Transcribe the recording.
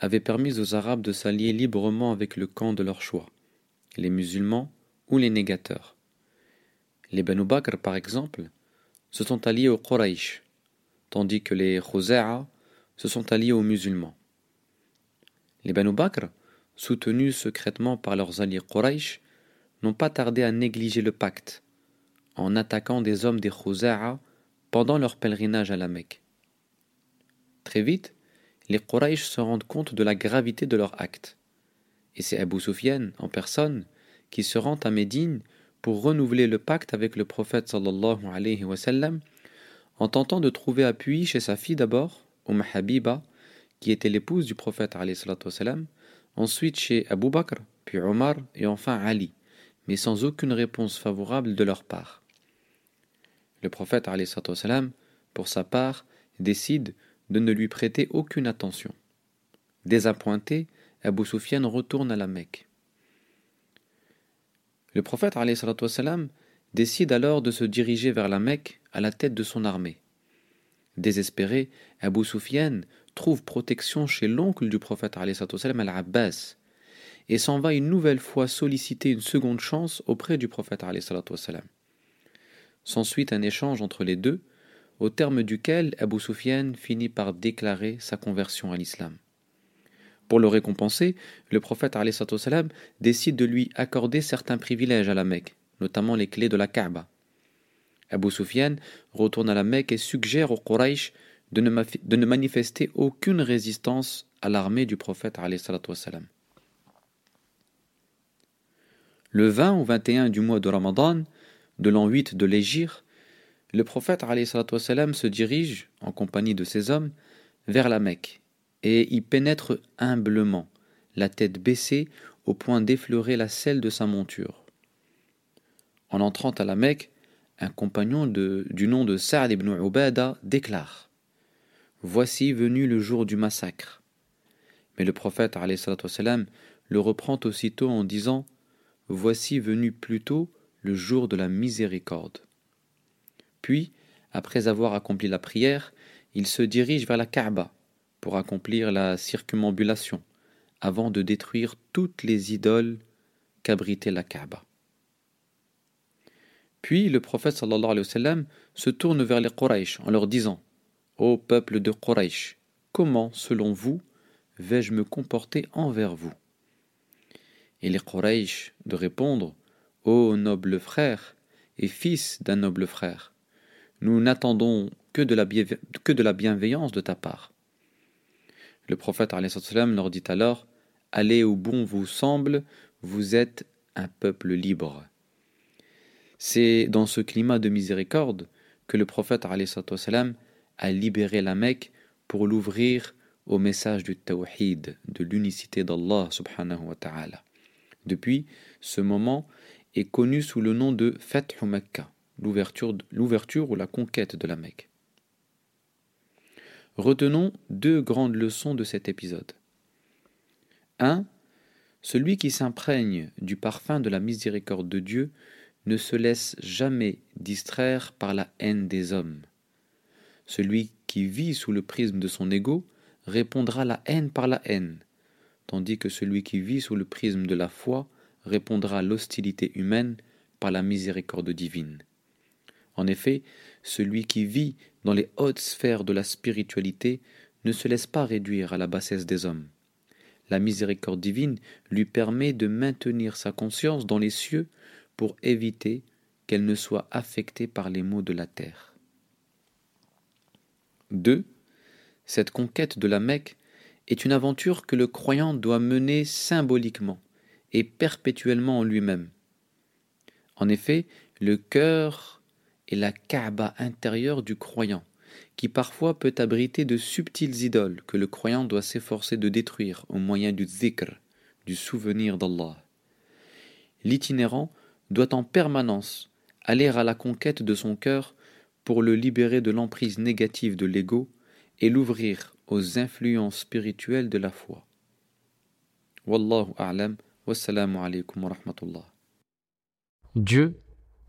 avait permis aux Arabes de s'allier librement avec le camp de leur choix, les musulmans ou les négateurs. Les Banu par exemple, se sont alliés aux Quraysh, tandis que les Khuza'a se sont alliés aux musulmans. Les Banu Bakr, soutenus secrètement par leurs alliés Quraysh, n'ont pas tardé à négliger le pacte, en attaquant des hommes des Khuza'a pendant leur pèlerinage à la Mecque. Très vite, les Quraysh se rendent compte de la gravité de leur acte. Et c'est Abu Sufyan, en personne, qui se rend à Médine pour renouveler le pacte avec le prophète sallallahu en tentant de trouver appui chez sa fille d'abord, Umm Habiba, qui était l'épouse du prophète alayhi sallam, ensuite chez Abu Bakr, puis Omar et enfin Ali, mais sans aucune réponse favorable de leur part. Le prophète alayhi pour sa part, décide de ne lui prêter aucune attention. Désappointé, Abu Sufyan retourne à la Mecque. Le prophète والسلام, décide alors de se diriger vers la Mecque à la tête de son armée. Désespéré, Abu Sufyan trouve protection chez l'oncle du prophète al-Abbas et s'en va une nouvelle fois solliciter une seconde chance auprès du prophète. S'ensuit un échange entre les deux au terme duquel Abu Sufyan finit par déclarer sa conversion à l'islam. Pour le récompenser, le prophète salam décide de lui accorder certains privilèges à la Mecque, notamment les clés de la Kaaba. Abu Sufyan retourne à la Mecque et suggère aux Quraysh de ne, manifester aucune résistance à l'armée du prophète. Le 20 ou 21 du mois de Ramadan, de l'an 8 de l'Égypte, le prophète se dirige, en compagnie de ses hommes, vers la Mecque, et y pénètre humblement, la tête baissée au point d'effleurer la selle de sa monture. En entrant à la Mecque, un compagnon du nom de Sa'd ibn Ubada déclare Voici venu le jour du massacre. Mais le prophète le reprend aussitôt en disant Voici venu plutôt le jour de la miséricorde. Puis, après avoir accompli la prière, il se dirige vers la Kaaba pour accomplir la circumambulation, avant de détruire toutes les idoles qu'abritait la Kaaba. Puis le prophète sallallahu alayhi wa sallam se tourne vers les Quraysh en leur disant Ô peuple de Quraysh, comment, selon vous, vais-je me comporter envers vous? Et les Quraysh de répondre Ô noble frère et fils d'un noble frère, nous n'attendons que, de la bienveillance de ta part. Le prophète leur dit alors Allez où bon vous semble, vous êtes un peuple libre. C'est dans ce climat de miséricorde que le prophète a libéré la Mecque pour l'ouvrir au message du tawhid, de l'unicité d'Allah subhanahu wa ta'ala. Depuis, ce moment est connu sous le nom de Fathu Mecca l'ouverture ou la conquête de la Mecque. Retenons deux grandes leçons de cet épisode. 1. Celui qui s'imprègne du parfum de la miséricorde de Dieu ne se laisse jamais distraire par la haine des hommes, Celui qui vit sous le prisme de son ego répondra la haine par la haine, tandis que celui qui vit sous le prisme de la foi répondra l'hostilité humaine par la miséricorde divine. En effet, celui qui vit dans les hautes sphères de la spiritualité ne se laisse pas réduire à la bassesse des hommes. La miséricorde divine lui permet de maintenir sa conscience dans les cieux pour éviter qu'elle ne soit affectée par les maux de la terre. 2. Cette conquête de la Mecque est une aventure que le croyant doit mener symboliquement et perpétuellement en lui-même. En effet, le cœur la Kaaba intérieure du croyant, qui parfois peut abriter de subtiles idoles que le croyant doit s'efforcer de détruire au moyen du zikr, du souvenir d'Allah. L'itinérant doit en permanence aller à la conquête de son cœur pour le libérer de l'emprise négative de l'ego et l'ouvrir aux influences spirituelles de la foi. Wallahu a'lam. Wassalamu wa. Dieu